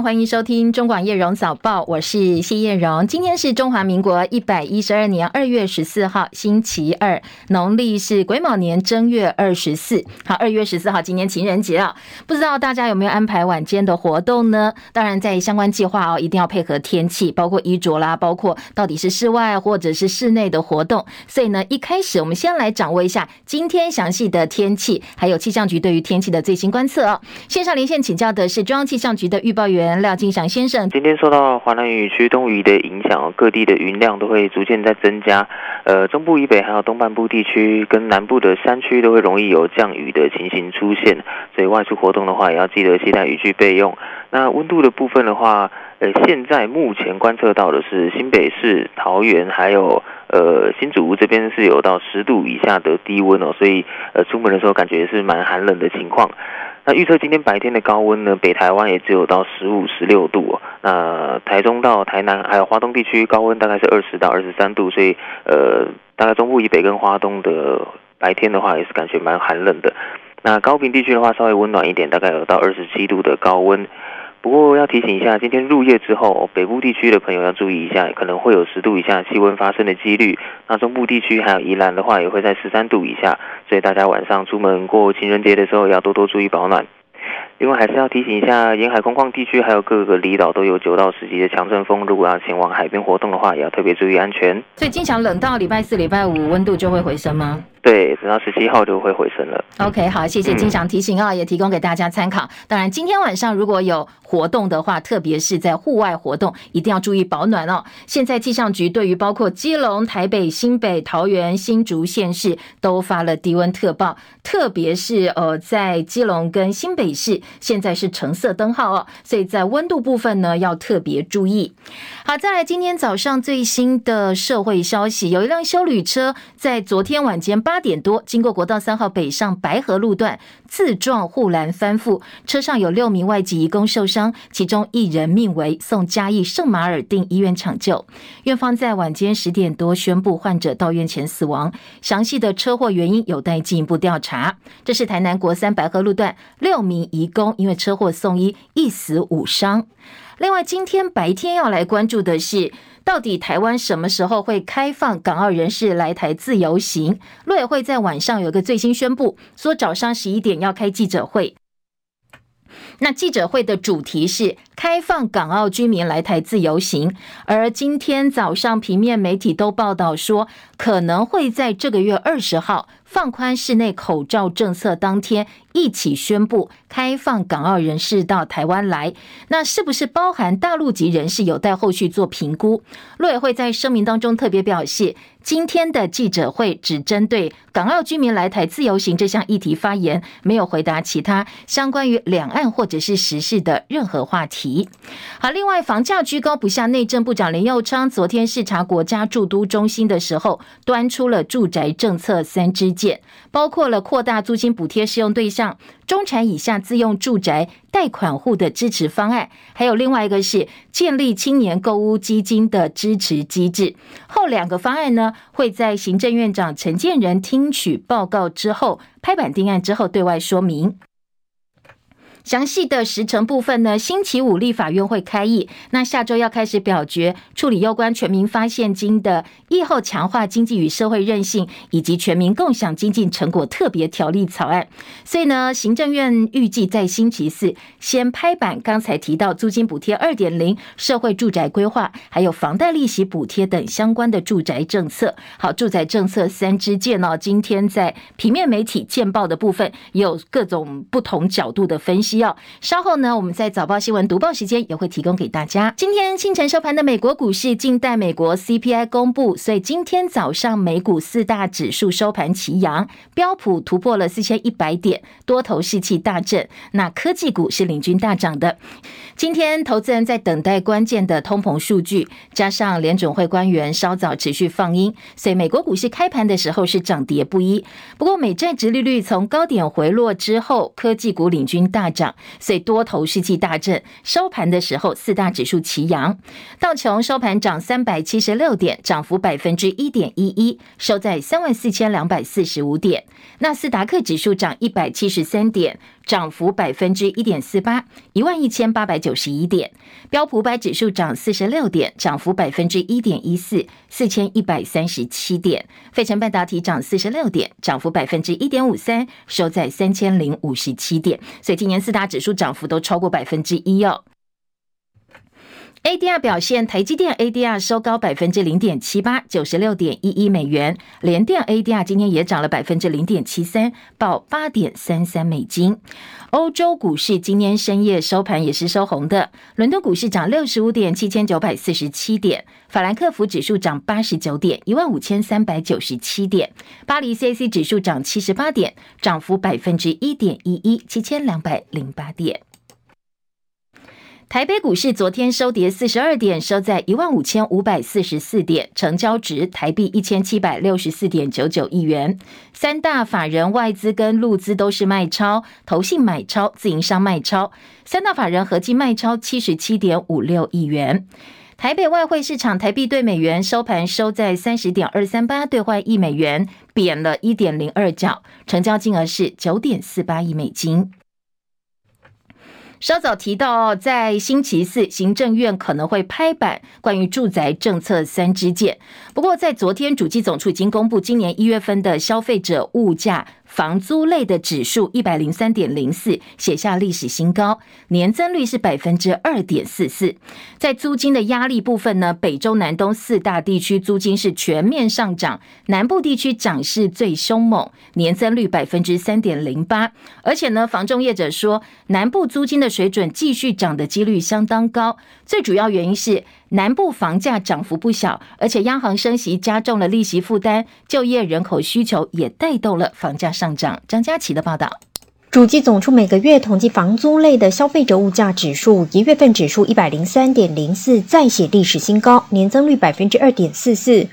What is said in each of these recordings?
欢迎收听中广叶荣早报，我是谢叶荣。今天是中华民国一百一十二年二月十四号，星期二，农历是癸卯年正月二十四。好，二月十四号，今天情人节啊，不知道大家有没有安排晚间的活动呢？当然，在相关计划哦，一定要配合天气，包括衣着啦，包括到底是室外或者是室内的活动。所以呢，一开始我们先来掌握一下今天详细的天气，还有气象局对于天气的最新观测哦。线上连线请教的是中央气象局的预报员。廖金祥先生，今天受到华南雨区东移的影响，各地的云量都会逐渐在增加。呃，中部以北还有东半部地区跟南部的山区都会容易有降雨的情形出现，所以外出活动的话，也要记得携带雨具备用。那温度的部分的话，呃，现在目前观测到的是新北市、桃园还有呃新竹这边是有到十度以下的低温哦，所以呃出门的时候感觉是蛮寒冷的情况。那预测今天白天的高温呢，北台湾也只有到十五、十六度。那台中到台南还有华东地区高温大概是二十到二十三度，所以呃，大概中部以北跟华东的白天的话也是感觉蛮寒冷的。那高平地区的话稍微温暖一点，大概有到二十七度的高温。不过要提醒一下，今天入夜之后，北部地区的朋友要注意一下，可能会有十度以下气温发生的几率。那中部地区还有宜兰的话，也会在十三度以下，所以大家晚上出门过情人节的时候，要多多注意保暖。另外还是要提醒一下，沿海空旷地区还有各个离岛都有九到十级的强阵风，如果要前往海边活动的话，也要特别注意安全。所以经常冷到礼拜四、礼拜五温度就会回升吗？对，等到十七号就会回升了。OK，好，谢谢金祥提醒啊，也提供给大家参考。当然，今天晚上如果有活动的话，特别是在户外活动，一定要注意保暖哦。现在气象局对于包括基隆、台北、新北、桃园、新竹县市都发了低温特报，特别是呃，在基隆跟新北市现在是橙色灯号哦，所以在温度部分呢要特别注意。好，再来今天早上最新的社会消息，有一辆修旅车在昨天晚间八点多，经过国道三号北上白河路段，自撞护栏翻覆，车上有六名外籍移工受伤，其中一人命危，送嘉义圣马尔定医院抢救。院方在晚间十点多宣布患者到院前死亡，详细的车祸原因有待进一步调查。这是台南国三白河路段六名移工因为车祸送医，一死五伤。另外，今天白天要来关注的是，到底台湾什么时候会开放港澳人士来台自由行？陆委会在晚上有个最新宣布，说早上十一点要开记者会。那记者会的主题是开放港澳居民来台自由行，而今天早上平面媒体都报道说，可能会在这个月二十号。放宽室内口罩政策当天，一起宣布开放港澳人士到台湾来。那是不是包含大陆籍人士，有待后续做评估。陆委会在声明当中特别表示，今天的记者会只针对港澳居民来台自由行这项议题发言，没有回答其他相关于两岸或者是时事的任何话题。好，另外房价居高不下，内政部长林右昌昨天视察国家驻都中心的时候，端出了住宅政策三支件，包括了扩大租金补贴适用对象、中产以下自用住宅贷款户的支持方案，还有另外一个是建立青年购屋基金的支持机制。后两个方案呢，会在行政院长陈建仁听取报告之后，拍板定案之后对外说明。详细的时程部分呢，星期五立法院会开议，那下周要开始表决处理有关全民发现金的疫后强化经济与社会韧性以及全民共享经济成果特别条例草案。所以呢，行政院预计在星期四先拍板刚才提到租金补贴二点零、社会住宅规划，还有房贷利息补贴等相关的住宅政策。好，住宅政策三支箭哦，今天在平面媒体见报的部分有各种不同角度的分析。要稍后呢，我们在早报新闻读报时间也会提供给大家。今天清晨收盘的美国股市，静待美国 CPI 公布，所以今天早上美股四大指数收盘齐扬，标普突破了四千一百点，多头士气大振。那科技股是领军大涨的。今天投资人在等待关键的通膨数据，加上联准会官员稍早持续放鹰，所以美国股市开盘的时候是涨跌不一。不过美债殖利率从高点回落之后，科技股领军大涨。涨，所以多头士气大振。收盘的时候，四大指数齐扬，道琼收盘涨三百七十六点，涨幅百分之一点一一，收在三万四千两百四十五点。纳斯达克指数涨一百七十三点。涨幅百分之一点四八，一万一千八百九十一点。标普五百指数涨四十六点，涨幅百分之一点一四，四千一百三十七点。费城半导体涨四十六点，涨幅百分之一点五三，收在三千零五十七点。所以今年四大指数涨幅都超过百分之一哦。ADR 表现，台积电 ADR 收高百分之零点七八，九十六点一一美元。联电 ADR 今天也涨了百分之零点七三，报八点三三美金。欧洲股市今天深夜收盘也是收红的，伦敦股市涨六十五点，七千九百四十七点；法兰克福指数涨八十九点，一万五千三百九十七点；巴黎 CAC 指数涨七十八点，涨幅百分之一点一一，七千两百零八点。台北股市昨天收跌四十二点，收在一万五千五百四十四点，成交值台币一千七百六十四点九九亿元。三大法人外资跟陆资都是卖超，投信买超，自营商卖超。三大法人合计卖超七十七点五六亿元。台北外汇市场台币兑美元收盘收在三十点二三八，兑换一美元贬了一点零二角，成交金额是九点四八亿美金。稍早提到，在星期四，行政院可能会拍板关于住宅政策三支箭。不过，在昨天，主机总处已经公布今年一月份的消费者物价。房租类的指数一百零三点零四，写下历史新高，年增率是百分之二点四四。在租金的压力部分呢，北中南东四大地区租金是全面上涨，南部地区涨势最凶猛，年增率百分之三点零八。而且呢，房仲业者说，南部租金的水准继续涨的几率相当高，最主要原因是。南部房价涨幅不小，而且央行升息加重了利息负担，就业人口需求也带动了房价上涨。张佳琪的报道，主计总处每个月统计房租类的消费者物价指数，一月份指数一百零三点零四，再写历史新高，年增率百分之二点四四。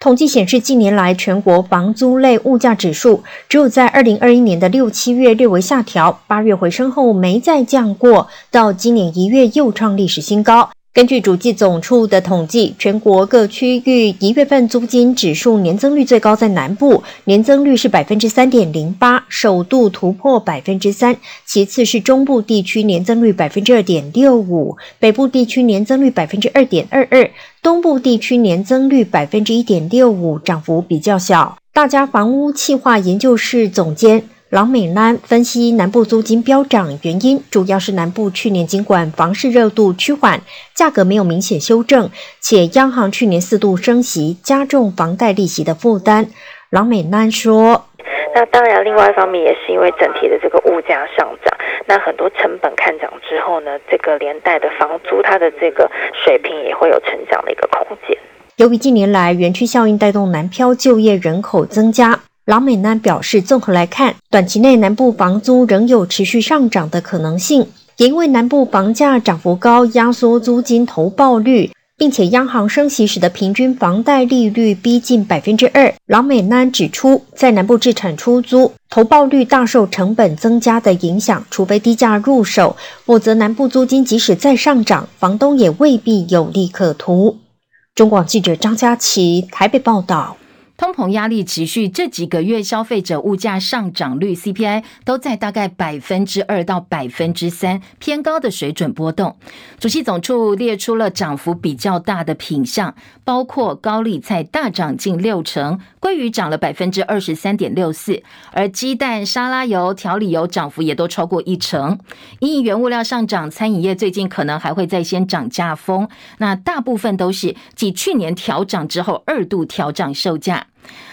统计显示，近年来全国房租类物价指数只有在二零二一年的六七月略微下调，八月回升后没再降过，到今年一月又创历史新高。根据主计总处的统计，全国各区域一月份租金指数年增率最高在南部，年增率是百分之三点零八，首度突破百分之三。其次是中部地区年增率百分之二点六五，北部地区年增率百分之二点二二，东部地区年增率百分之一点六五，涨幅比较小。大家房屋企划研究室总监。郎美兰分析南部租金飙涨原因，主要是南部去年尽管房市热度趋缓，价格没有明显修正，且央行去年四度升息，加重房贷利息的负担。郎美兰说：“那当然，另外一方面也是因为整体的这个物价上涨，那很多成本看涨之后呢，这个连带的房租它的这个水平也会有成长的一个空间。由于近年来园区效应带动南漂就业人口增加。”老美男表示，综合来看，短期内南部房租仍有持续上涨的可能性，也因为南部房价涨幅高，压缩租金投报率，并且央行升息时的平均房贷利率逼近百分之二。老美男指出，在南部置产出租投报率大受成本增加的影响，除非低价入手，否则南部租金即使再上涨，房东也未必有利可图。中广记者张佳琪台北报道。通膨压力持续，这几个月消费者物价上涨率 CPI 都在大概百分之二到百分之三偏高的水准波动。主计总处列出了涨幅比较大的品项，包括高丽菜大涨近六成，鲑鱼涨了百分之二十三点六四，而鸡蛋、沙拉油、调理油涨幅也都超过一成。因原物料上涨，餐饮业最近可能还会再掀涨价风。那大部分都是继去年调涨之后二度调涨售价。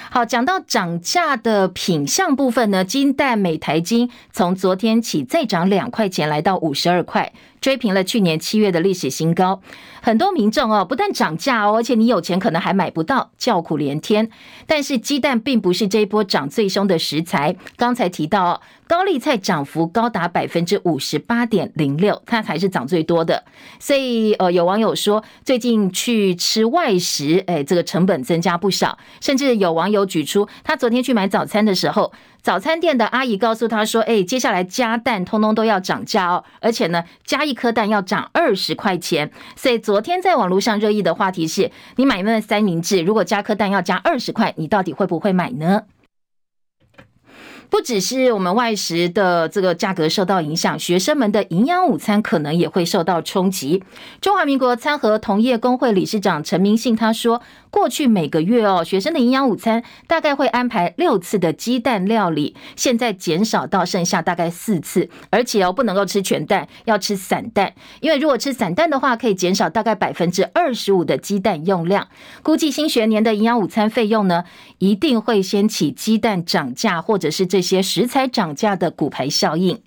好，讲到涨价的品相部分呢，金蛋每台金从昨天起再涨两块钱，来到五十二块。追平了去年七月的历史新高，很多民众哦，不但涨价哦，而且你有钱可能还买不到，叫苦连天。但是鸡蛋并不是这一波涨最凶的食材。刚才提到哦，高丽菜涨幅高达百分之五十八点零六，它才是涨最多的。所以呃，有网友说最近去吃外食，哎，这个成本增加不少。甚至有网友友举出，他昨天去买早餐的时候，早餐店的阿姨告诉他说：“哎，接下来加蛋通通都要涨价哦，而且呢，加一颗蛋要涨二十块钱。”所以昨天在网络上热议的话题是：你买一份三明治，如果加颗蛋要加二十块，你到底会不会买呢？不只是我们外食的这个价格受到影响，学生们的营养午餐可能也会受到冲击。中华民国餐盒同业公会理事长陈明信他说，过去每个月哦，学生的营养午餐大概会安排六次的鸡蛋料理，现在减少到剩下大概四次，而且哦不能够吃全蛋，要吃散蛋，因为如果吃散蛋的话，可以减少大概百分之二十五的鸡蛋用量。估计新学年的营养午餐费用呢，一定会掀起鸡蛋涨价或者是这。一些食材涨价的骨牌效应。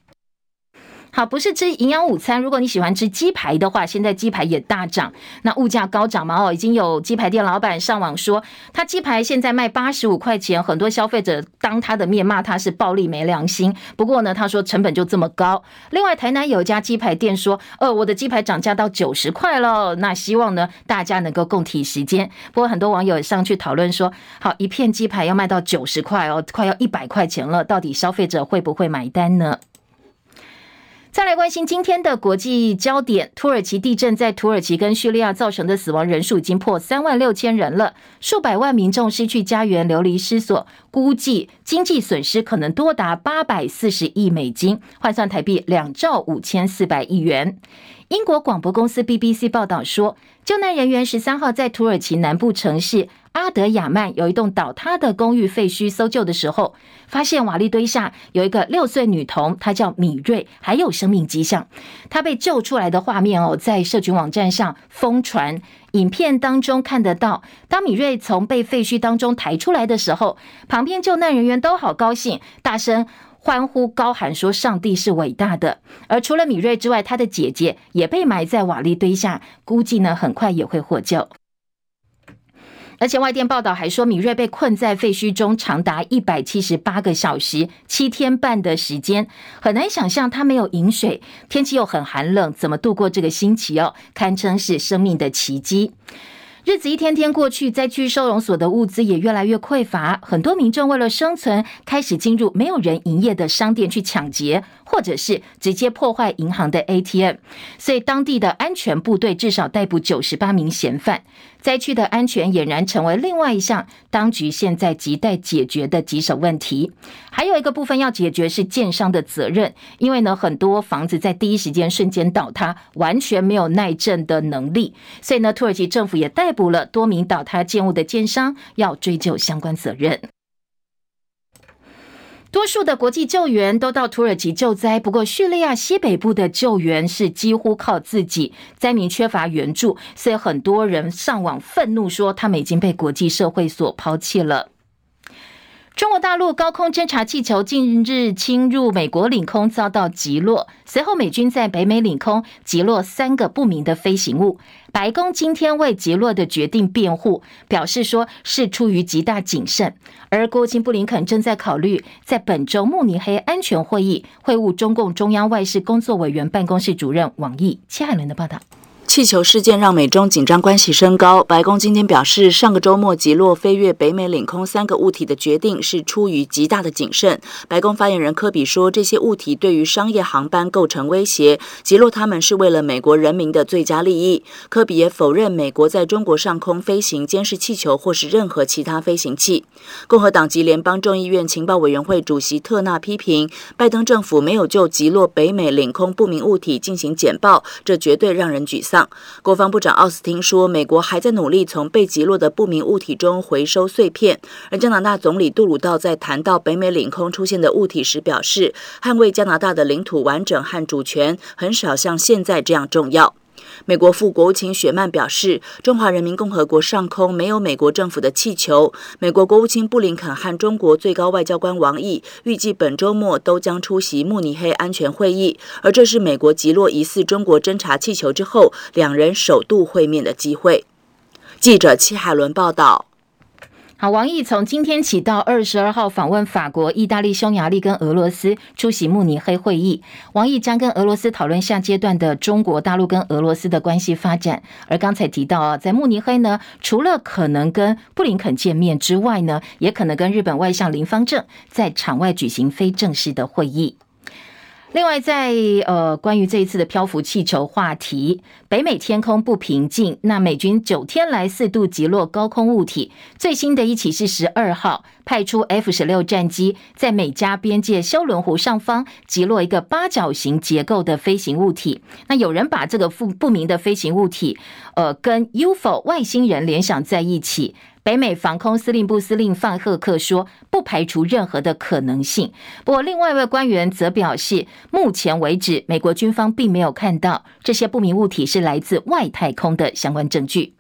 好，不是吃营养午餐。如果你喜欢吃鸡排的话，现在鸡排也大涨。那物价高涨嘛？哦，已经有鸡排店老板上网说，他鸡排现在卖八十五块钱，很多消费者当他的面骂他是暴力没良心。不过呢，他说成本就这么高。另外，台南有一家鸡排店说，呃，我的鸡排涨价到九十块了。那希望呢，大家能够共体时间。不过很多网友上去讨论说，好，一片鸡排要卖到九十块哦，快要一百块钱了，到底消费者会不会买单呢？再来关心今天的国际焦点，土耳其地震在土耳其跟叙利亚造成的死亡人数已经破三万六千人了，数百万民众失去家园，流离失所，估计经济损失可能多达八百四十亿美金，换算台币两兆五千四百亿元。英国广播公司 BBC 报道说，救难人员十三号在土耳其南部城市阿德亚曼有一栋倒塌的公寓废墟搜救的时候，发现瓦砾堆下有一个六岁女童，她叫米瑞，还有生命迹象。她被救出来的画面哦，在社群网站上疯传。影片当中看得到，当米瑞从被废墟当中抬出来的时候，旁边救难人员都好高兴，大声欢呼高喊说：“上帝是伟大的。”而除了米瑞之外，她的姐姐也被埋在瓦砾堆下，估计呢很快也会获救。而且外电报道还说，米瑞被困在废墟中长达一百七十八个小时，七天半的时间，很难想象他没有饮水，天气又很寒冷，怎么度过这个星期哦？堪称是生命的奇迹。日子一天天过去，灾区收容所的物资也越来越匮乏，很多民众为了生存，开始进入没有人营业的商店去抢劫，或者是直接破坏银行的 ATM。所以，当地的安全部队至少逮捕九十八名嫌犯。灾区的安全俨然成为另外一项当局现在亟待解决的棘手问题。还有一个部分要解决是建商的责任，因为呢，很多房子在第一时间瞬间倒塌，完全没有耐震的能力。所以呢，土耳其政府也逮捕了多名倒塌建物的建商，要追究相关责任。多数的国际救援都到土耳其救灾，不过叙利亚西北部的救援是几乎靠自己，灾民缺乏援助，所以很多人上网愤怒说，他们已经被国际社会所抛弃了。中国大陆高空侦察气球近日侵入美国领空，遭到击落。随后，美军在北美领空击落三个不明的飞行物。白宫今天为杰洛的决定辩护，表示说是出于极大谨慎。而国务卿布林肯正在考虑在本周慕尼黑安全会议会晤中共中央外事工作委员办公室主任王毅。戚海伦的报道。气球事件让美中紧张关系升高。白宫今天表示，上个周末击落飞越北美领空三个物体的决定是出于极大的谨慎。白宫发言人科比说，这些物体对于商业航班构成威胁，击落他们是为了美国人民的最佳利益。科比也否认美国在中国上空飞行监视气球或是任何其他飞行器。共和党籍联邦众议院情报委员会主席特纳批评，拜登政府没有就击落北美领空不明物体进行简报，这绝对让人沮丧。国防部长奥斯汀说，美国还在努力从被击落的不明物体中回收碎片。而加拿大总理杜鲁道在谈到北美领空出现的物体时表示，捍卫加拿大的领土完整和主权很少像现在这样重要。美国副国务卿雪曼表示，中华人民共和国上空没有美国政府的气球。美国国务卿布林肯和中国最高外交官王毅预计本周末都将出席慕尼黑安全会议，而这是美国击落疑似中国侦察气球之后，两人首度会面的机会。记者戚海伦报道。王毅从今天起到二十二号访问法国、意大利、匈牙利跟俄罗斯，出席慕尼黑会议。王毅将跟俄罗斯讨论下阶段的中国大陆跟俄罗斯的关系发展。而刚才提到啊，在慕尼黑呢，除了可能跟布林肯见面之外呢，也可能跟日本外相林芳正在场外举行非正式的会议。另外在，在呃，关于这一次的漂浮气球话题，北美天空不平静。那美军九天来四度击落高空物体，最新的一起是十二号派出 F 十六战机，在美加边界休伦湖上方击落一个八角形结构的飞行物体。那有人把这个不不明的飞行物体，呃，跟 UFO 外星人联想在一起。北美防空司令部司令范赫克说，不排除任何的可能性。不过，另外一位官员则表示，目前为止，美国军方并没有看到这些不明物体是来自外太空的相关证据。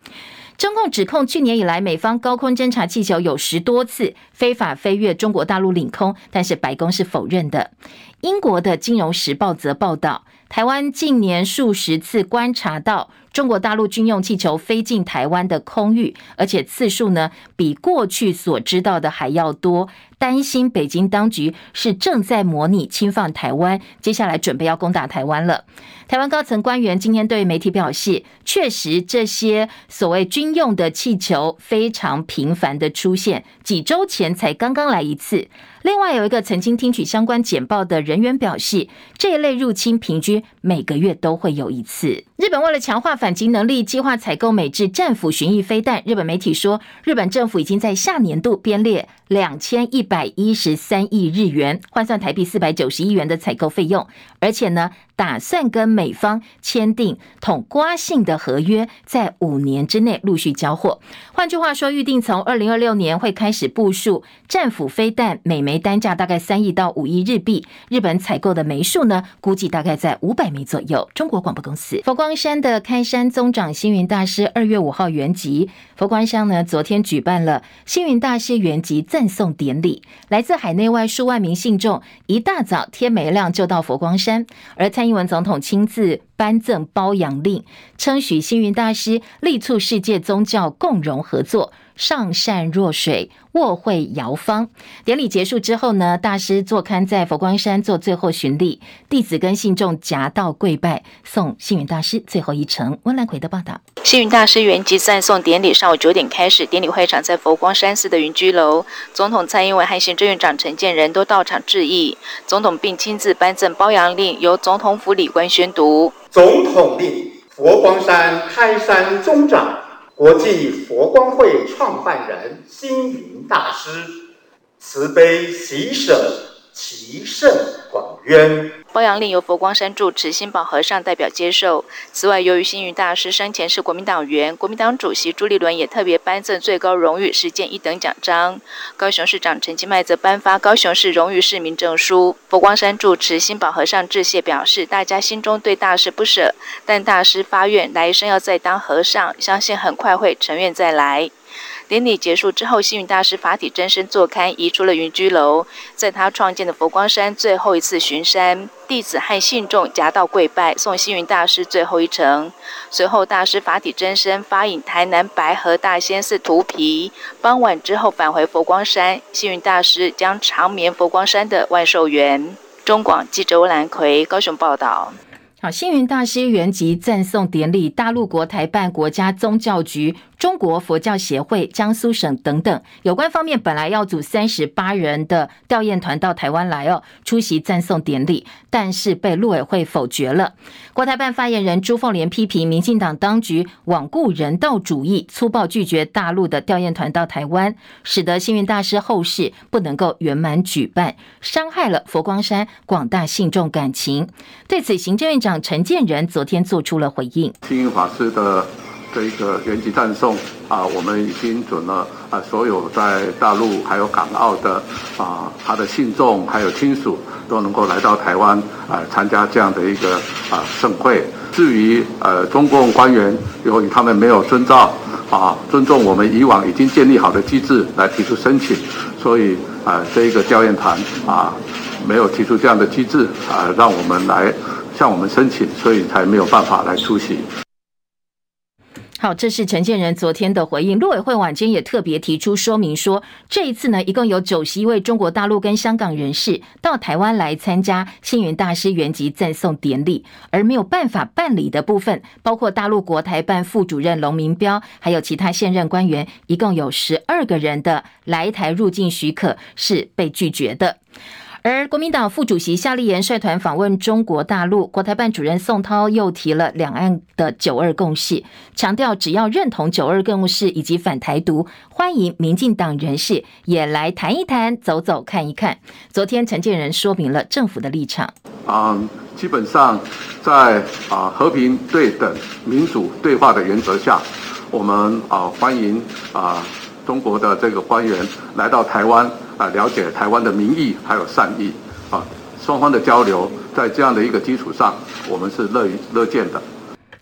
中共指控去年以来，美方高空侦察气球有十多次非法飞越中国大陆领空，但是白宫是否认的。英国的《金融时报》则报道，台湾近年数十次观察到。中国大陆军用气球飞进台湾的空域，而且次数呢比过去所知道的还要多。担心北京当局是正在模拟侵犯台湾，接下来准备要攻打台湾了。台湾高层官员今天对媒体表示，确实这些所谓军用的气球非常频繁的出现，几周前才刚刚来一次。另外有一个曾经听取相关简报的人员表示，这一类入侵平均每个月都会有一次。日本为了强化反击能力，计划采购美制战斧巡弋飞弹。日本媒体说，日本政府已经在下年度编列两千一百一十三亿日元，换算台币四百九十亿元的采购费用，而且呢，打算跟美方签订统括性的合约，在五年之内陆续交货。换句话说，预定从二零二六年会开始部署战斧飞弹，每枚单价大概三亿到五亿日币。日本采购的枚数呢，估计大概在五百枚左右。中国广播公司，佛光山的开山宗长星云大师二月五号圆寂，佛光山呢昨天举办了星云大师圆寂赞颂典礼，来自海内外数万名信众一大早天没亮就到佛光山，而参蔡英文总统亲自颁赠褒扬令，称许星云大师力促世界宗教共融合作。上善若水，卧会遥方。典礼结束之后呢，大师坐龛在佛光山做最后巡礼，弟子跟信众夹道跪拜，送星云大师最后一程。温兰奎的报道。星云大师原籍赞颂典礼上午九点开始，典礼会场在佛光山寺的云居楼，总统蔡英文和行政院长陈建仁都到场致意，总统并亲自颁赠褒扬令，由总统府礼官宣读。总统令：佛光山开山宗长。国际佛光会创办人星云大师，慈悲喜舍，其圣广渊。褒扬令由佛光山住持心保和尚代表接受。此外，由于星云大师生前是国民党员，国民党主席朱立伦也特别颁赠最高荣誉实践一等奖章。高雄市长陈其迈则颁发高雄市荣誉市民证书。佛光山住持心保和尚致谢表示，大家心中对大师不舍，但大师发愿来生要再当和尚，相信很快会成愿再来。典礼结束之后，星云大师法体真身坐龛移出了云居楼，在他创建的佛光山最后一次巡山，弟子和信众夹道跪拜，送星云大师最后一程。随后，大师法体真身发引台南白河大仙寺荼毗，傍晚之后返回佛光山，星云大师将长眠佛光山的万寿园。中广记者欧兰奎高雄报道。好，星云大师圆寂赞颂典礼，大陆国台办、国家宗教局。中国佛教协会、江苏省等等有关方面本来要组三十八人的吊唁团到台湾来哦，出席赞颂典礼，但是被陆委会否决了。国台办发言人朱凤莲批评民进党当局罔顾人道主义，粗暴拒绝大陆的吊唁团到台湾，使得星云大师后事不能够圆满举办，伤害了佛光山广大信众感情。对此，行政院长陈建仁昨天做出了回应。星云法师的。这一个原籍赞颂啊，我们已经准了啊，所有在大陆还有港澳的啊，他的信众还有亲属都能够来到台湾啊，参加这样的一个啊盛会。至于呃中共官员，由于他们没有遵照啊，尊重我们以往已经建立好的机制来提出申请，所以啊这一个吊唁团啊没有提出这样的机制啊，让我们来向我们申请，所以才没有办法来出席。好，这是陈建仁昨天的回应。陆委会晚间也特别提出说明说，这一次呢，一共有九十一位中国大陆跟香港人士到台湾来参加星云大师圆寂赞颂典礼，而没有办法办理的部分，包括大陆国台办副主任龙明标，还有其他现任官员，一共有十二个人的来台入境许可是被拒绝的。而国民党副主席夏立言率团访问中国大陆，国台办主任宋涛又提了两岸的九二共识，强调只要认同九二共识以及反台独，欢迎民进党人士也来谈一谈、走走看一看。昨天陈建仁说明了政府的立场，嗯，基本上在啊和平、对等、民主对话的原则下，我们啊欢迎啊中国的这个官员来到台湾。啊，了解台湾的民意还有善意，啊，双方的交流在这样的一个基础上，我们是乐于乐见的。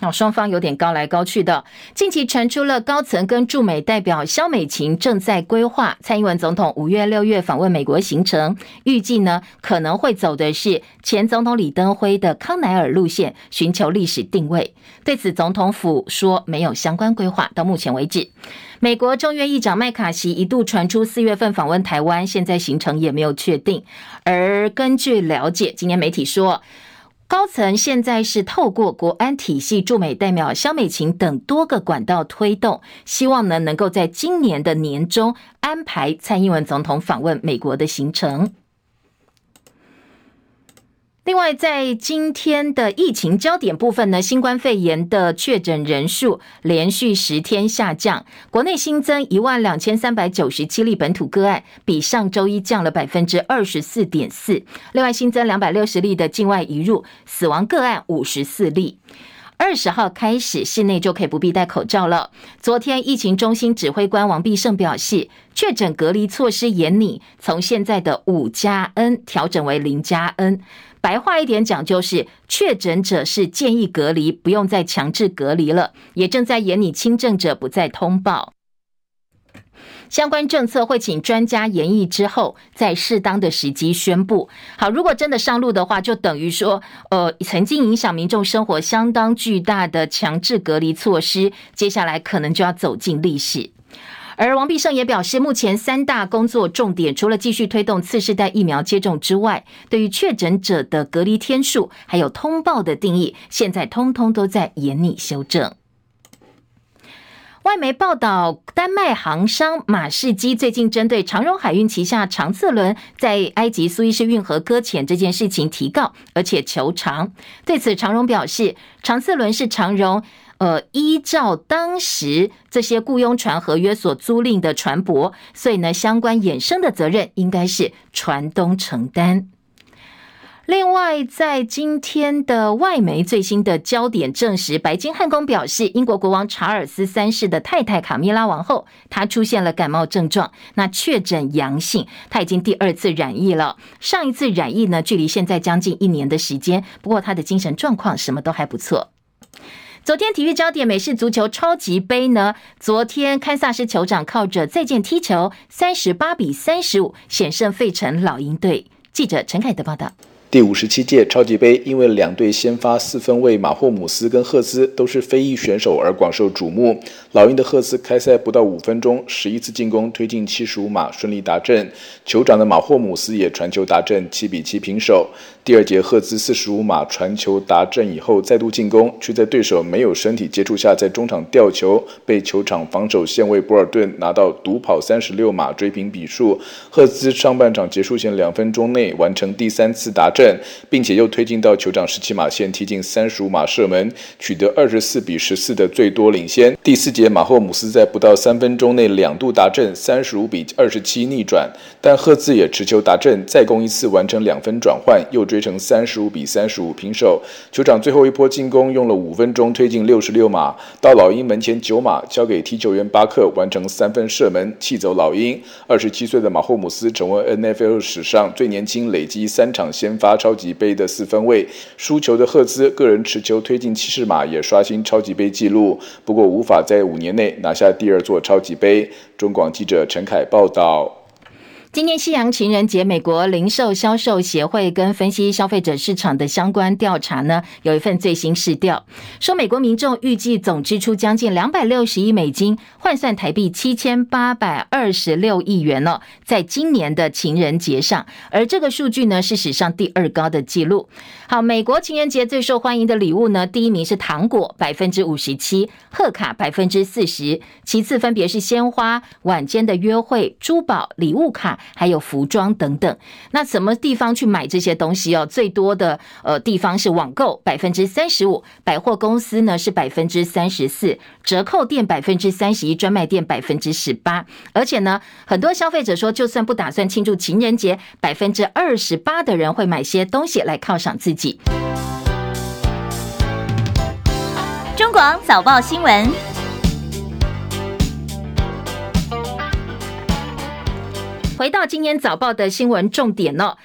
那双方有点高来高去的。近期传出了高层跟驻美代表萧美琴正在规划蔡英文总统五月、六月访问美国行程，预计呢可能会走的是前总统李登辉的康乃尔路线，寻求历史定位。对此，总统府说没有相关规划，到目前为止。美国众议院议长麦卡锡一度传出四月份访问台湾，现在行程也没有确定。而根据了解，今年媒体说，高层现在是透过国安体系驻美代表萧美琴等多个管道推动，希望呢能够在今年的年中安排蔡英文总统访问美国的行程。另外，在今天的疫情焦点部分呢，新冠肺炎的确诊人数连续十天下降，国内新增一万两千三百九十七例本土个案，比上周一降了百分之二十四点四。另外新增两百六十例的境外移入，死亡个案五十四例。二十号开始，室内就可以不必戴口罩了。昨天，疫情中心指挥官王必胜表示，确诊隔离措施严拟，从现在的五加 N 调整为零加 N。白话一点讲，就是确诊者是建议隔离，不用再强制隔离了，也正在严拟轻症者不再通报。相关政策会请专家研议之后，在适当的时机宣布。好，如果真的上路的话，就等于说，呃，曾经影响民众生活相当巨大的强制隔离措施，接下来可能就要走进历史。而王必胜也表示，目前三大工作重点，除了继续推动次世代疫苗接种之外，对于确诊者的隔离天数还有通报的定义，现在通通都在研拟修正。外媒报道，丹麦航商马士基最近针对长荣海运旗下长赐轮在埃及苏伊士运河搁浅这件事情提告，而且求偿。对此，长荣表示，长赐轮是长荣。呃，依照当时这些雇佣船合约所租赁的船舶，所以呢，相关衍生的责任应该是船东承担。另外，在今天的外媒最新的焦点证实，白金汉宫表示，英国国王查尔斯三世的太太卡米拉王后，她出现了感冒症状，那确诊阳性，她已经第二次染疫了。上一次染疫呢，距离现在将近一年的时间，不过她的精神状况什么都还不错。昨天体育焦点，美式足球超级杯呢？昨天堪萨斯酋长靠着再见踢球，三十八比三十五险胜费城老鹰队。记者陈凯的报道。第五十七届超级杯，因为两队先发四分卫马霍姆斯跟赫兹都是非裔选手而广受瞩目。老鹰的赫兹开赛不到五分钟，十一次进攻推进七十五码，顺利达阵。酋长的马霍姆斯也传球达阵，七比七平手。第二节赫兹四十五码传球达阵以后再度进攻，却在对手没有身体接触下，在中场吊球，被球场防守线卫博尔顿拿到独跑三十六码追平比数。赫兹上半场结束前两分钟内完成第三次达阵。并且又推进到球场十七码线，踢进三十五码射门，取得二十四比十四的最多领先。第四节，马霍姆斯在不到三分钟内两度达阵，三十五比二十七逆转，但赫兹也持球达阵，再攻一次完成两分转换，又追成三十五比三十五平手。球场最后一波进攻用了五分钟推进六十六码，到老鹰门前九码交给踢球员巴克完成三分射门，气走老鹰。二十七岁的马霍姆斯成为 NFL 史上最年轻累积三场先发超级杯的四分卫输球的赫兹个人持球推进七十码，也刷新超级杯纪录，不过无法在五年内拿下第二座超级杯。中广记者陈凯报道。今年西洋情人节，美国零售销售协会跟分析消费者市场的相关调查呢，有一份最新市调，说美国民众预计总支出将近两百六十亿美金，换算台币七千八百二十六亿元了，在今年的情人节上，而这个数据呢是史上第二高的记录。好，美国情人节最受欢迎的礼物呢，第一名是糖果，百分之五十七，贺卡百分之四十，其次分别是鲜花、晚间的约会、珠宝、礼物卡。还有服装等等，那什么地方去买这些东西哦？最多的呃地方是网购百分之三十五，百货公司呢是百分之三十四，折扣店百分之三十一，专卖店百分之十八。而且呢，很多消费者说，就算不打算庆祝情人节，百分之二十八的人会买些东西来犒赏自己。中广早报新闻。回到今天早报的新闻重点哦，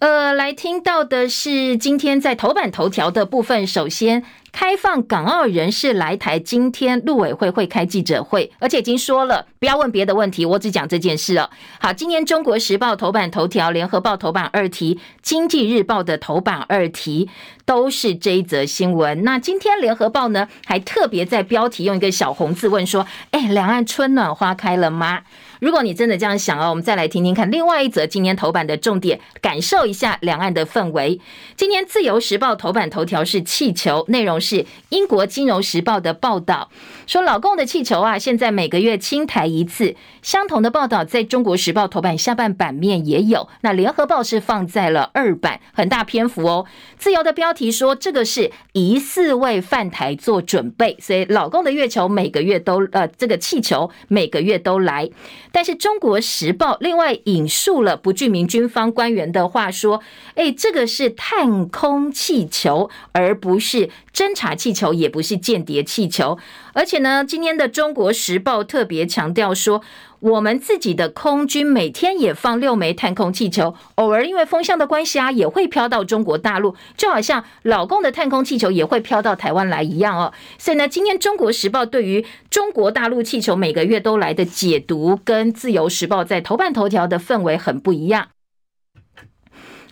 呃，来听到的是今天在头版头条的部分。首先，开放港澳人士来台，今天陆委会会开记者会，而且已经说了，不要问别的问题，我只讲这件事哦。好，今天中国时报头版头条、联合报头版二题、经济日报的头版二题都是这一则新闻。那今天联合报呢，还特别在标题用一个小红字问说：“哎，两岸春暖花开了吗？”如果你真的这样想哦，我们再来听听看另外一则今天头版的重点，感受一下两岸的氛围。今天自由时报头版头条是气球，内容是英国金融时报的报道，说老共的气球啊，现在每个月清台一次。相同的报道在中国时报头版下半版面也有，那联合报是放在了二版，很大篇幅哦。自由的标题说这个是疑似为犯台做准备，所以老共的月球每个月都呃，这个气球每个月都来。但是《中国时报》另外引述了不具名军方官员的话说：“诶，这个是探空气球，而不是侦察气球，也不是间谍气球。而且呢，今天的《中国时报》特别强调说，我们自己的空军每天也放六枚探空气球，偶尔因为风向的关系啊，也会飘到中国大陆，就好像老共的探空气球也会飘到台湾来一样哦。所以呢，今天《中国时报》对于中国大陆气球每个月都来的解读，跟《自由时报》在头版头条的氛围很不一样。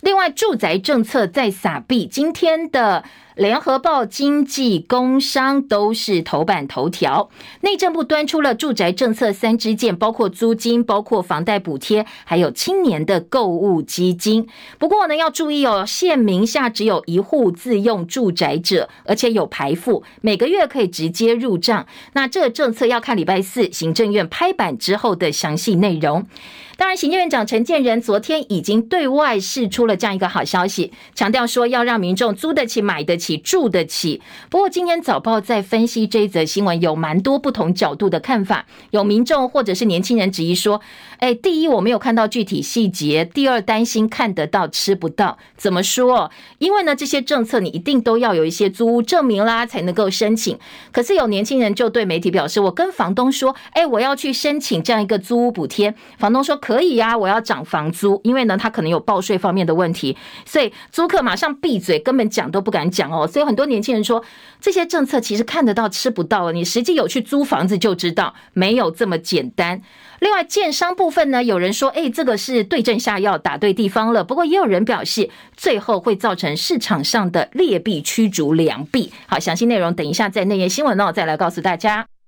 另外，住宅政策在撒币，今天的。联合报、经济、工商都是头版头条。内政部端出了住宅政策三支箭，包括租金、包括房贷补贴，还有青年的购物基金。不过呢，要注意哦，现名下只有一户自用住宅者，而且有排付，每个月可以直接入账。那这个政策要看礼拜四行政院拍板之后的详细内容。当然，行政院长陈建仁昨天已经对外释出了这样一个好消息，强调说要让民众租得起、买得起、住得起。不过，今天早报在分析这一则新闻，有蛮多不同角度的看法。有民众或者是年轻人质疑说：“哎，第一，我没有看到具体细节；第二，担心看得到吃不到。怎么说？因为呢，这些政策你一定都要有一些租屋证明啦，才能够申请。可是有年轻人就对媒体表示：我跟房东说，哎，我要去申请这样一个租屋补贴。房东说。”可以呀、我要涨房租，因为呢，他可能有报税方面的问题，所以租客马上闭嘴，根本讲都不敢讲哦。所以很多年轻人说，这些政策其实看得到吃不到，你实际有去租房子就知道，没有这么简单。另外，建商部分呢，有人说，哎，这个是对症下药，打对地方了。不过也有人表示，最后会造成市场上的劣币驱逐良币。好，详细内容等一下在内页新闻哦，再来告诉大家。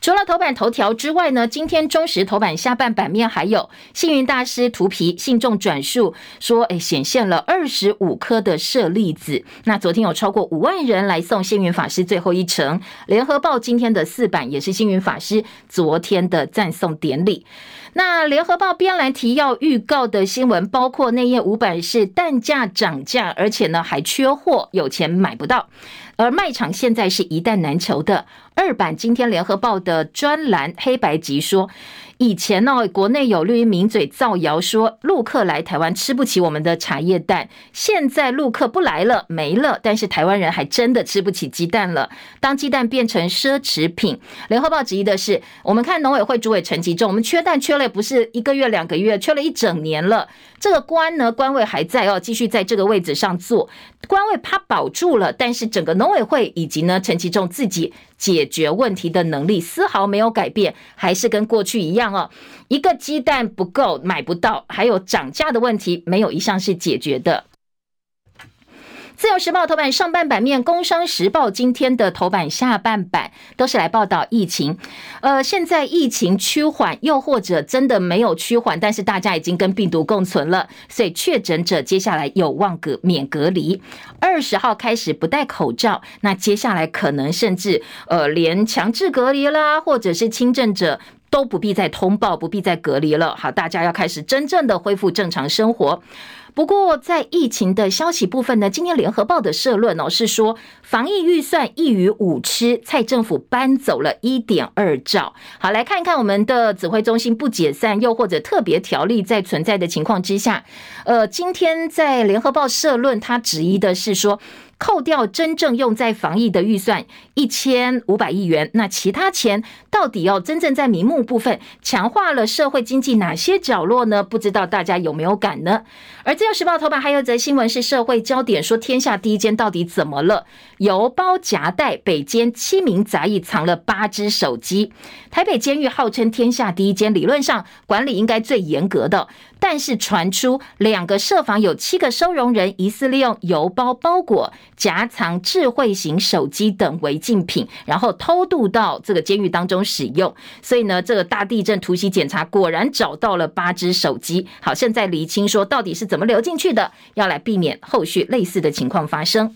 除了头版头条之外呢，今天中时头版下半版面还有幸运大师图皮信众转述说，哎，显现了二十五颗的舍利子。那昨天有超过五万人来送幸运法师最后一程。联合报今天的四版也是幸运法师昨天的赞颂典礼。那联合报编栏提要预告的新闻，包括内页五版是蛋价涨价，而且呢还缺货，有钱买不到。而卖场现在是一蛋难求的。二版今天联合报的专栏黑白集说，以前呢，国内有绿营名嘴造谣说陆客来台湾吃不起我们的茶叶蛋，现在陆客不来了，没了，但是台湾人还真的吃不起鸡蛋了。当鸡蛋变成奢侈品，联合报质疑的是，我们看农委会主委陈吉仲，我们缺蛋缺了不是一个月两个月，缺了一整年了。这个官呢，官位还在哦，继续在这个位置上做，官位他保住了，但是整个农委会以及呢陈吉仲自己解决问题的能力丝毫没有改变，还是跟过去一样。哦，一个鸡蛋不够买不到，还有涨价的问题，没有一项是解决的。自由时报头版上半版面，工商时报今天的头版下半版都是来报道疫情。呃，现在疫情趋缓，又或者真的没有趋缓，但是大家已经跟病毒共存了，所以确诊者接下来有望隔免隔离。二十号开始不戴口罩，那接下来可能甚至呃连强制隔离啦，或者是轻症者都不必再通报，不必再隔离了。好，大家要开始真正的恢复正常生活。不过，在疫情的消息部分呢，今天联合报的社论哦是说，防疫预算一鱼五吃，蔡政府搬走了一点二兆。好，来看一看我们的指挥中心不解散，又或者特别条例在存在的情况之下，呃，今天在联合报社论，他质疑的是说。扣掉真正用在防疫的预算一千五百亿元，那其他钱到底要真正在名目部分强化了社会经济哪些角落呢？不知道大家有没有感呢？而自由时报头版还有则新闻是社会焦点，说天下第一监到底怎么了？邮包夹带北监七名杂役藏了八只手机，台北监狱号称天下第一监，理论上管理应该最严格的。但是传出两个舍房有七个收容人疑似利用邮包包裹夹藏智慧型手机等违禁品，然后偷渡到这个监狱当中使用。所以呢，这个大地震突袭检查果然找到了八只手机。好，现在厘清说到底是怎么流进去的，要来避免后续类似的情况发生。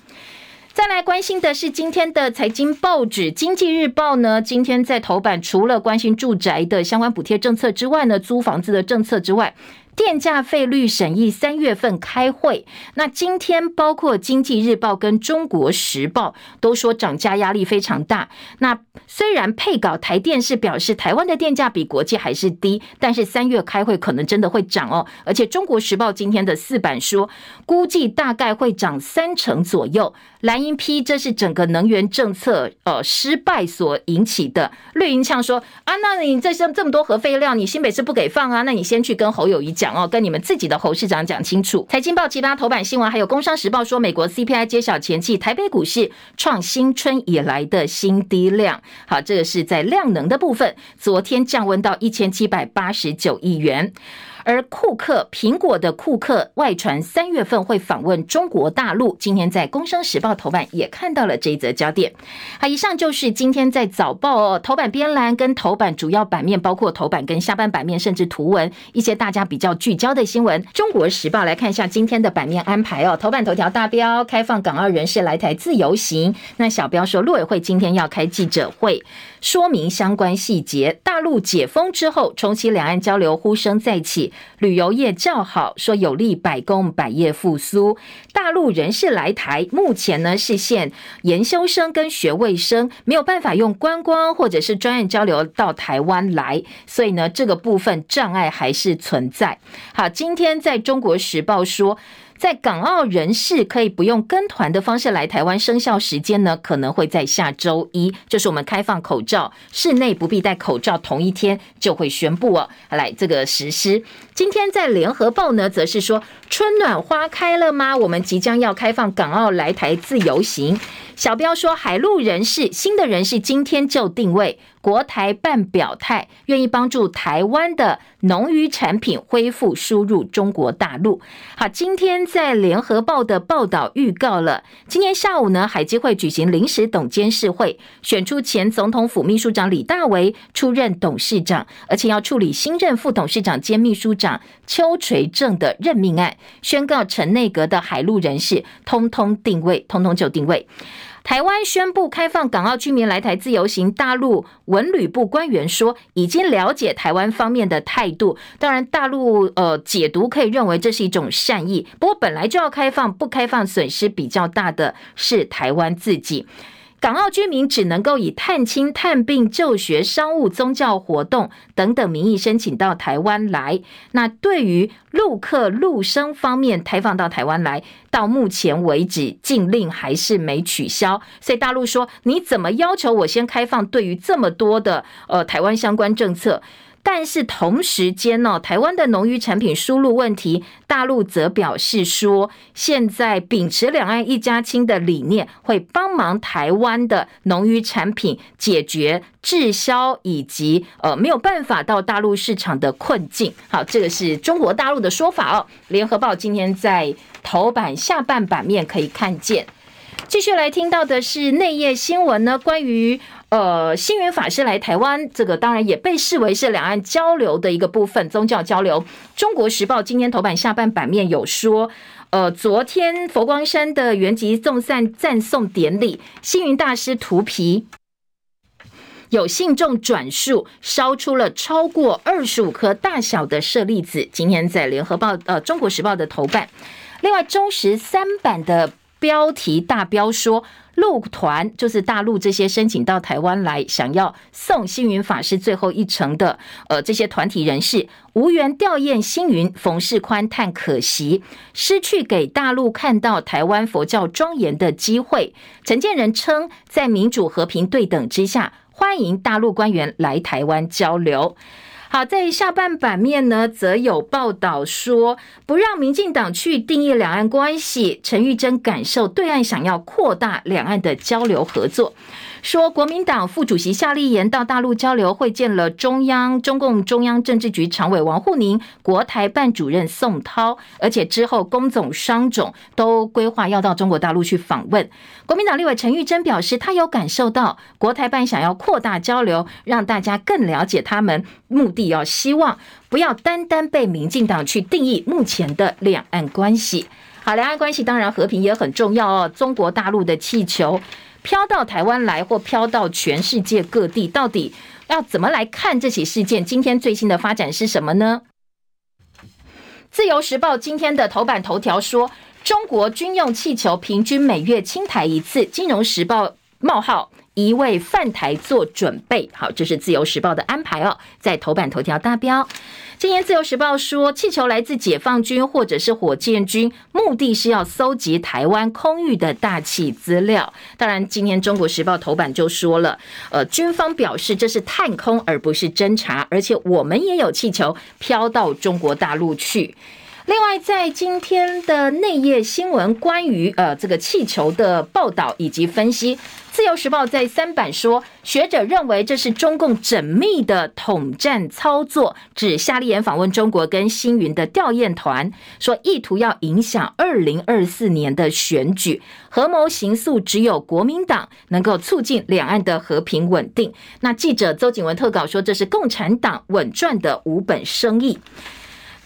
再来关心的是今天的财经报纸《经济日报》呢，今天在头版除了关心住宅的相关补贴政策之外呢，租房子的政策之外。电价费率审议三月份开会，那今天包括《经济日报》跟《中国时报》都说涨价压力非常大。那虽然配稿台电是表示台湾的电价比国际还是低，但是三月开会可能真的会涨哦。而且《中国时报》今天的四版说，估计大概会涨三成左右。蓝营批这是整个能源政策呃失败所引起的。绿营呛说啊，那你这些这么多核废料，你新北市不给放啊？那你先去跟侯友宜讲。哦，跟你们自己的侯市长讲清楚。财经报其他头版新闻，还有工商时报说，美国 CPI 揭晓前夕，台北股市创新春以来的新低量。好，这个是在量能的部分，昨天降温到一千七百八十九亿元。而库克，苹果的库克外传三月份会访问中国大陆。今天在《工商时报》头版也看到了这一则焦点。好，以上就是今天在早报哦头版编栏跟头版主要版面，包括头版跟下半版面，甚至图文一些大家比较聚焦的新闻。《中国时报》来看一下今天的版面安排哦。头版头条大标：开放港澳人士来台自由行。那小标说，陆委会今天要开记者会。说明相关细节。大陆解封之后，重启两岸交流呼声再起，旅游业较好，说有利百工百业复苏。大陆人士来台，目前呢是限研修生跟学位生，没有办法用观光或者是专业交流到台湾来，所以呢这个部分障碍还是存在。好，今天在中国时报说。在港澳人士可以不用跟团的方式来台湾，生效时间呢可能会在下周一，就是我们开放口罩，室内不必戴口罩，同一天就会宣布哦，来这个实施。今天在联合报呢，则是说春暖花开了吗？我们即将要开放港澳来台自由行。小标说，海陆人士新的人士今天就定位，国台办表态，愿意帮助台湾的农渔产品恢复输入中国大陆。好，今天在联合报的报道预告了，今天下午呢，海基会举行临时董监事会，选出前总统府秘书长李大为出任董事长，而且要处理新任副董事长兼秘书长邱垂正的任命案，宣告成内阁的海陆人士通通定位，通通就定位。台湾宣布开放港澳居民来台自由行，大陆文旅部官员说已经了解台湾方面的态度。当然，大陆呃解读可以认为这是一种善意，不过本来就要开放，不开放损失比较大的是台湾自己。港澳居民只能够以探亲、探病、就学、商务、宗教活动等等名义申请到台湾来。那对于陆客、陆生方面开放到台湾来，到目前为止禁令还是没取消。所以大陆说，你怎么要求我先开放？对于这么多的呃台湾相关政策？但是同时间呢，台湾的农渔产品输入问题，大陆则表示说，现在秉持两岸一家亲的理念，会帮忙台湾的农渔产品解决滞销以及呃没有办法到大陆市场的困境。好，这个是中国大陆的说法哦。联合报今天在头版下半版面可以看见。继续来听到的是内页新闻呢，关于呃星云法师来台湾，这个当然也被视为是两岸交流的一个部分，宗教交流。中国时报今天头版下半版面有说，呃，昨天佛光山的圆寂送散赞颂典礼，星云大师图皮有信众转述烧出了超过二十五颗大小的舍利子。今天在联合报呃中国时报的头版，另外中时三版的。标题大标说，陆团就是大陆这些申请到台湾来想要送星云法师最后一程的，呃，这些团体人士无缘吊唁星云。冯世宽叹可惜，失去给大陆看到台湾佛教庄严的机会。陈建仁称，在民主和平对等之下，欢迎大陆官员来台湾交流。好，在下半版面呢，则有报道说，不让民进党去定义两岸关系。陈玉珍感受对岸想要扩大两岸的交流合作。说国民党副主席夏立言到大陆交流，会见了中央中共中央政治局常委王沪宁、国台办主任宋涛，而且之后工总商总都规划要到中国大陆去访问。国民党立委陈玉珍表示，他有感受到国台办想要扩大交流，让大家更了解他们，目的要希望不要单单被民进党去定义目前的两岸关系。好，两岸关系当然和平也很重要哦。中国大陆的气球。飘到台湾来，或飘到全世界各地，到底要怎么来看这起事件？今天最新的发展是什么呢？自由时报今天的头版头条说，中国军用气球平均每月侵台一次。金融时报冒号。一位犯台做准备，好，这是自由时报的安排哦，在头版头条大标。今天自由时报说，气球来自解放军或者是火箭军，目的是要搜集台湾空域的大气资料。当然，今天中国时报头版就说了，呃，军方表示这是探空而不是侦察，而且我们也有气球飘到中国大陆去。另外，在今天的内页新闻，关于呃这个气球的报道以及分析，自由时报在三版说，学者认为这是中共缜密的统战操作，指夏立言访问中国跟星云的调研团，说意图要影响二零二四年的选举，合谋行诉，只有国民党能够促进两岸的和平稳定。那记者邹景文特稿说，这是共产党稳赚的无本生意。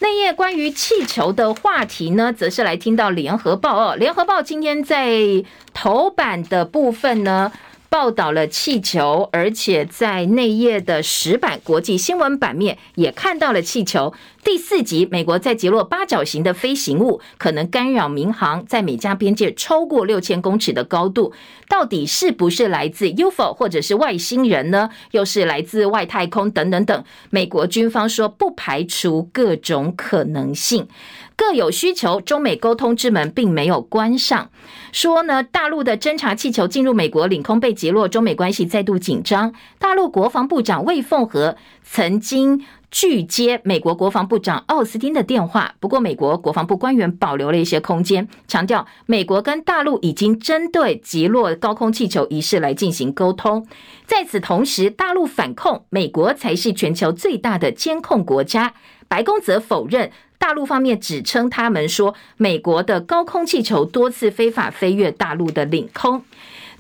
内页关于气球的话题呢，则是来听到联合报哦。联合报今天在头版的部分呢，报道了气球，而且在内页的十版国际新闻版面也看到了气球。第四集，美国在击落八角形的飞行物，可能干扰民航，在美加边界超过六千公尺的高度，到底是不是来自 UFO 或者是外星人呢？又是来自外太空等等等。美国军方说不排除各种可能性。各有需求，中美沟通之门并没有关上。说呢，大陆的侦察气球进入美国领空被击落，中美关系再度紧张。大陆国防部长魏凤和曾经拒接美国国防部长奥斯汀的电话，不过美国国防部官员保留了一些空间，强调美国跟大陆已经针对击落高空气球一事来进行沟通。在此同时，大陆反控美国才是全球最大的监控国家，白宫则否认。大陆方面指称，他们说美国的高空气球多次非法飞越大陆的领空。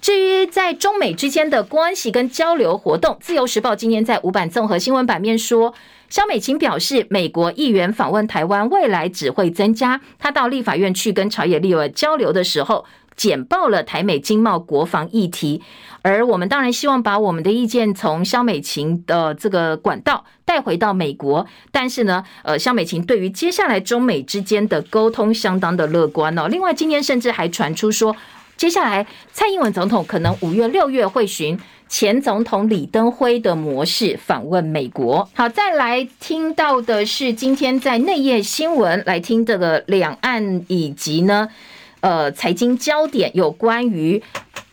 至于在中美之间的关系跟交流活动，《自由时报》今天在五版综合新闻版面说，萧美琴表示，美国议员访问台湾，未来只会增加。他到立法院去跟朝野立委交流的时候，简报了台美经贸国防议题。而我们当然希望把我们的意见从萧美琴的这个管道带回到美国，但是呢，呃，萧美琴对于接下来中美之间的沟通相当的乐观哦。另外，今天甚至还传出说，接下来蔡英文总统可能五月、六月会巡前总统李登辉的模式访问美国。好，再来听到的是今天在内页新闻来听这个两岸以及呢，呃，财经焦点有关于。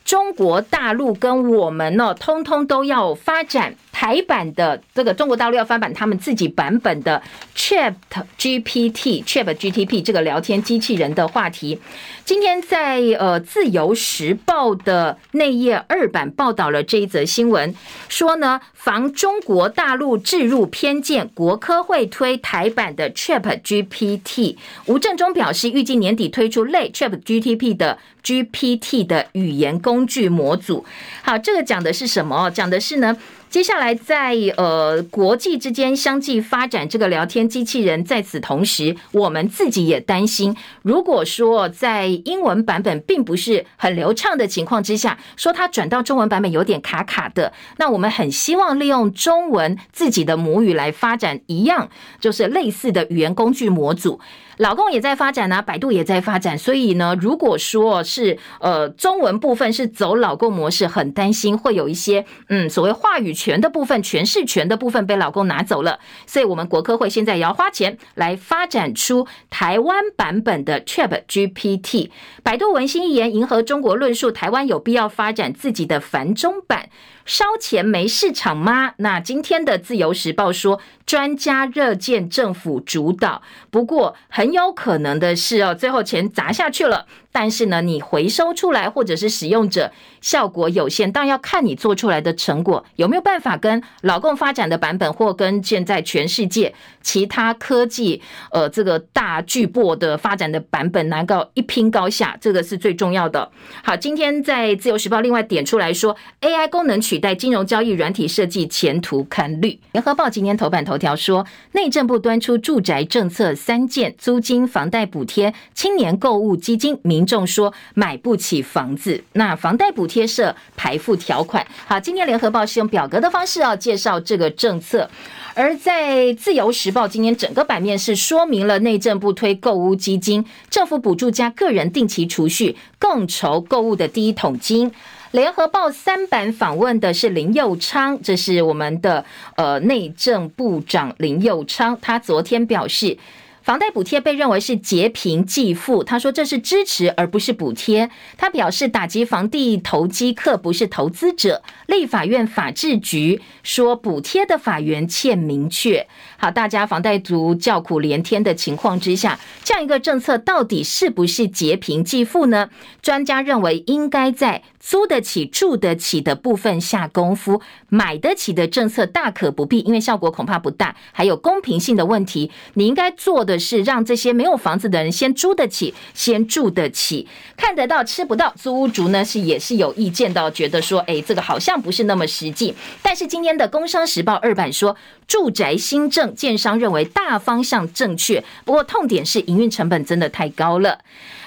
中国大陆跟我们呢，通通都要发展台版的这个中国大陆要发版他们自己版本的 Chat GPT，Chat GPT 这个聊天机器人的话题。今天在呃自由时报的内页二版报道了这一则新闻，说呢，防中国大陆置入偏见，国科会推台版的 Chat GPT。吴正中表示，预计年底推出类 Chat GPT 的 GPT 的语言工具模组。好，这个讲的是什么？讲的是呢。接下来在，呃国际之间相继发展这个聊天机器人，在此同时，我们自己也担心，如果说在英文版本并不是很流畅的情况之下，说它转到中文版本有点卡卡的，那我们很希望利用中文自己的母语来发展一样，就是类似的语言工具模组。老公也在发展、啊，百度也在发展，所以呢，如果说是呃中文部分是走老公模式，很担心会有一些嗯所谓话语权的部分、诠释权的部分被老公拿走了，所以我们国科会现在也要花钱来发展出台湾版本的 ChatGPT。百度文心一言，迎合中国论述，台湾有必要发展自己的繁中版。烧钱没市场吗？那今天的自由时报说，专家热见政府主导，不过很有可能的是哦，最后钱砸下去了。但是呢，你回收出来或者是使用者效果有限，当然要看你做出来的成果有没有办法跟老共发展的版本，或跟现在全世界其他科技呃这个大巨擘的发展的版本能够一拼高下，这个是最重要的。好，今天在自由时报另外点出来说，AI 功能取代金融交易软体设计，前途堪虑。联合报今天头版头条说，内政部端出住宅政策三件：租金、房贷补贴、青年购物基金。民众说买不起房子，那房贷补贴设排付条款。好，今天联合报是用表格的方式要介绍这个政策，而在自由时报今天整个版面是说明了内政部推购物基金，政府补助加个人定期储蓄，共筹购物的第一桶金。联合报三版访问的是林佑昌，这是我们的呃内政部长林佑昌，他昨天表示。房贷补贴被认为是劫贫济富，他说这是支持而不是补贴。他表示打击房地投机客不是投资者。立法院法制局说补贴的法源欠明确。好，大家房贷族叫苦连天的情况之下，这样一个政策到底是不是劫贫济富呢？专家认为应该在租得起、住得起的部分下功夫，买得起的政策大可不必，因为效果恐怕不大，还有公平性的问题。你应该做的是让这些没有房子的人先租得起，先住得起，看得到吃不到。租屋族呢是也是有意见到，觉得说，哎，这个好像不是那么实际。但是今天的《工商时报》二版说，住宅新政，建商认为大方向正确，不过痛点是营运成本真的太高了。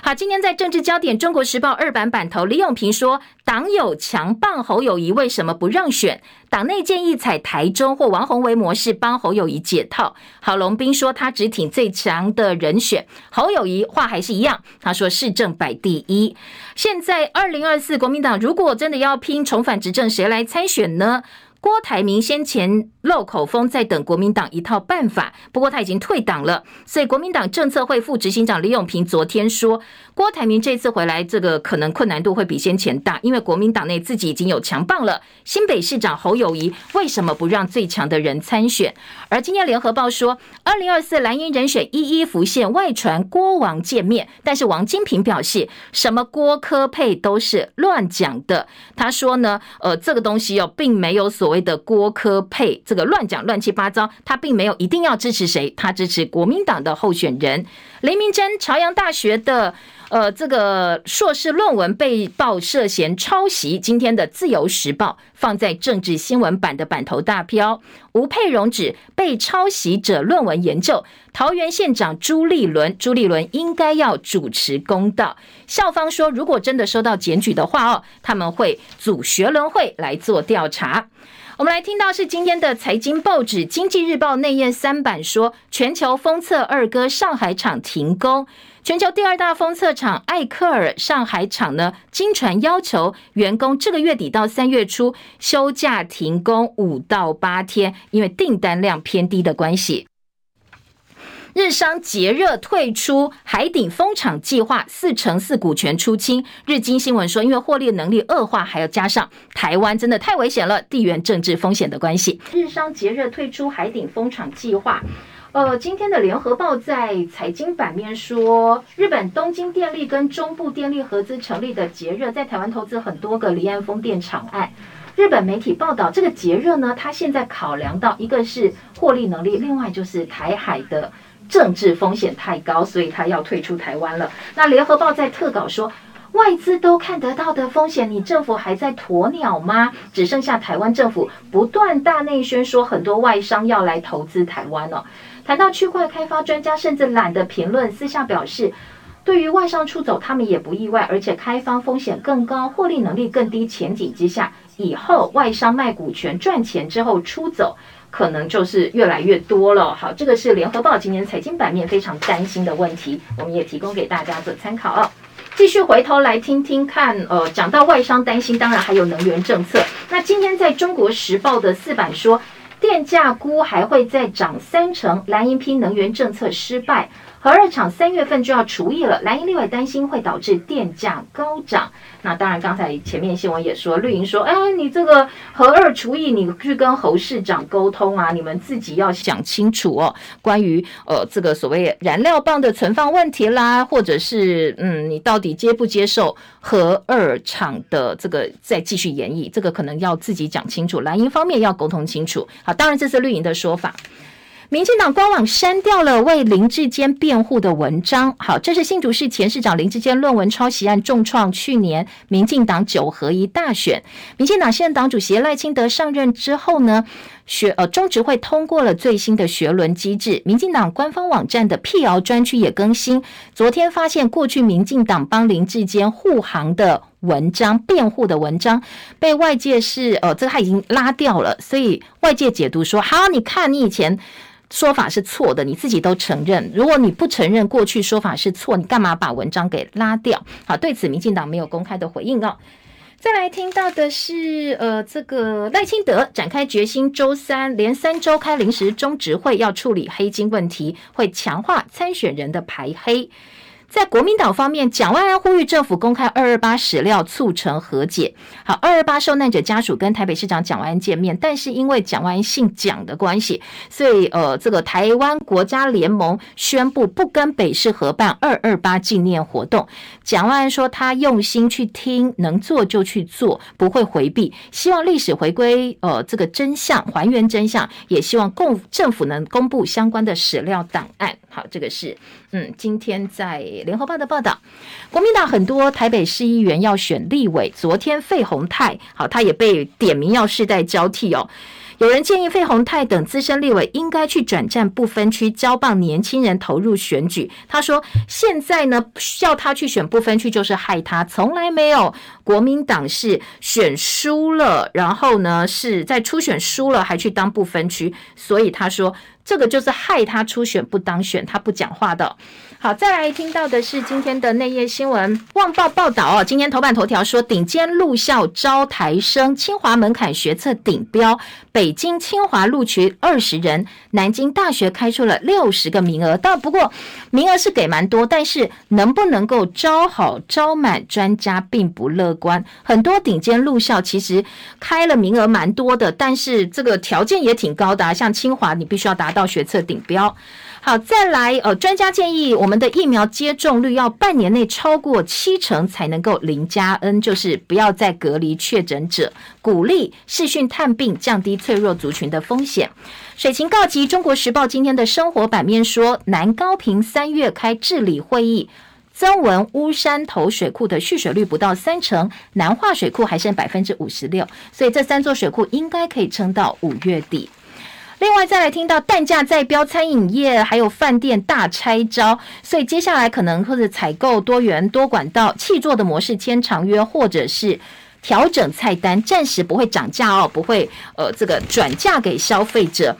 好，今天在政治焦点，《中国时报》二版版头，李永平说，党友强棒侯友谊，为什么不让选？党内建议采台中或王鸿薇模式帮侯友谊解套。郝龙斌说，他只挺最强的人选。侯友谊话还是一样，他说市政摆第一。现在二零二四国民党如果真的要拼重返执政，谁来参选呢？郭台铭先前漏口风，在等国民党一套办法，不过他已经退党了，所以国民党政策会副执行长李永平昨天说，郭台铭这次回来，这个可能困难度会比先前大，因为国民党内自己已经有强棒了。新北市长侯友谊为什么不让最强的人参选？而今天联合报说，二零二四蓝营人选一一浮现，外传郭王见面，但是王金平表示，什么郭科配都是乱讲的。他说呢，呃，这个东西哦，并没有所。所谓的郭科配，这个乱讲乱七八糟，他并没有一定要支持谁，他支持国民党的候选人。雷明珍，朝阳大学的呃这个硕士论文被曝涉嫌抄袭，今天的自由时报放在政治新闻版的版头大标，吴佩荣指被抄袭者论文研究，桃园县长朱立伦，朱立伦应该要主持公道，校方说如果真的收到检举的话哦，他们会组学伦会来做调查。我们来听到是今天的财经报纸《经济日报》内页三版说，全球封测二哥上海厂停工，全球第二大封测厂艾克尔上海厂呢，经传要求员工这个月底到三月初休假停工五到八天，因为订单量偏低的关系。日商节热退出海顶风场计划，四成四股权出清。日经新闻说，因为获利能力恶化，还要加上台湾真的太危险了，地缘政治风险的关系。日商节热退出海顶风场计划。呃，今天的联合报在财经版面说，日本东京电力跟中部电力合资成立的节热，在台湾投资很多个离岸风电场案。日本媒体报道，这个节热呢，它现在考量到一个是获利能力，另外就是台海的。政治风险太高，所以他要退出台湾了。那联合报在特稿说，外资都看得到的风险，你政府还在鸵鸟吗？只剩下台湾政府不断大内宣说，很多外商要来投资台湾了。谈到区块开发专家，甚至懒得评论，私下表示，对于外商出走，他们也不意外，而且开发风险更高，获利能力更低，前景之下，以后外商卖股权赚钱之后出走。可能就是越来越多了。好，这个是联合报今年财经版面非常担心的问题，我们也提供给大家做参考哦。继续回头来听听看，呃，讲到外商担心，当然还有能源政策。那今天在中国时报的四版说，电价估还会再涨三成，蓝银拼能源政策失败。核二厂三月份就要除役了，蓝营立委担心会导致电价高涨。那当然，刚才前面新闻也说，绿营说，哎，你这个核二除役，你去跟侯市长沟通啊，你们自己要想清楚哦。关于呃这个所谓燃料棒的存放问题啦，或者是嗯，你到底接不接受核二厂的这个再继续延役，这个可能要自己讲清楚，蓝营方面要沟通清楚。好，当然这是绿营的说法。民进党官网删掉了为林志坚辩护的文章。好，这是新竹市前市长林志坚论文抄袭案重创去年民进党九合一大选。民进党现任党主席赖清德上任之后呢，学呃中执会通过了最新的学伦机制。民进党官方网站的辟谣专区也更新。昨天发现过去民进党帮林志坚护航的文章、辩护的文章，被外界是呃这个他已经拉掉了，所以外界解读说：好，你看你以前。说法是错的，你自己都承认。如果你不承认过去说法是错，你干嘛把文章给拉掉？好，对此民进党没有公开的回应哦。再来听到的是，呃，这个赖清德展开决心，周三连三周开临时中执会，要处理黑金问题，会强化参选人的排黑。在国民党方面，蒋万安呼吁政府公开二二八史料，促成和解。好，二二八受难者家属跟台北市长蒋万安见面，但是因为蒋万安姓蒋的关系，所以呃，这个台湾国家联盟宣布不跟北市合办二二八纪念活动。蒋万安说他用心去听，能做就去做，不会回避，希望历史回归呃这个真相，还原真相，也希望共政府能公布相关的史料档案。好，这个是嗯，今天在联合报的报道，国民党很多台北市议员要选立委，昨天费鸿泰，好，他也被点名要世代交替哦。有人建议费鸿泰等资深立委应该去转战不分区，交棒年轻人投入选举。他说：“现在呢，叫他去选不分区就是害他，从来没有国民党是选输了，然后呢是在初选输了还去当不分区，所以他说这个就是害他初选不当选，他不讲话的。”好，再来听到的是今天的内页新闻，《旺报》报道哦，今天头版头条说，顶尖入校招台生，清华门槛学测顶标，北京清华录取二十人，南京大学开出了六十个名额，但不过名额是给蛮多，但是能不能够招好招满，专家并不乐观。很多顶尖入校其实开了名额蛮多的，但是这个条件也挺高的啊，像清华，你必须要达到学测顶标。好，再来，呃，专家建议我们的疫苗接种率要半年内超过七成才能够零加 N，就是不要再隔离确诊者，鼓励视讯探病，降低脆弱族群的风险。水情告急，中国时报今天的生活版面说，南高屏三月开治理会议，增文乌山头水库的蓄水率不到三成，南化水库还剩百分之五十六，所以这三座水库应该可以撑到五月底。另外，再来听到蛋价在飙，餐饮业还有饭店大拆招，所以接下来可能或者采购多元多管道、气做的模式签长约，或者是调整菜单，暂时不会涨价哦，不会呃这个转嫁给消费者。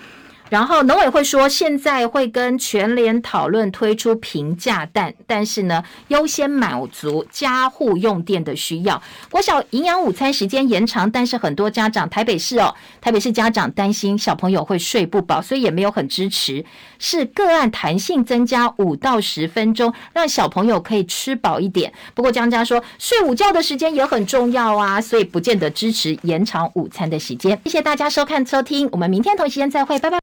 然后农委会说，现在会跟全联讨论推出平价蛋，但是呢，优先满足家户用电的需要。国小营养午餐时间延长，但是很多家长，台北市哦，台北市家长担心小朋友会睡不饱，所以也没有很支持，是个案弹性增加五到十分钟，让小朋友可以吃饱一点。不过江家说，睡午觉的时间也很重要啊，所以不见得支持延长午餐的时间。谢谢大家收看收听，我们明天同一时间再会，拜拜。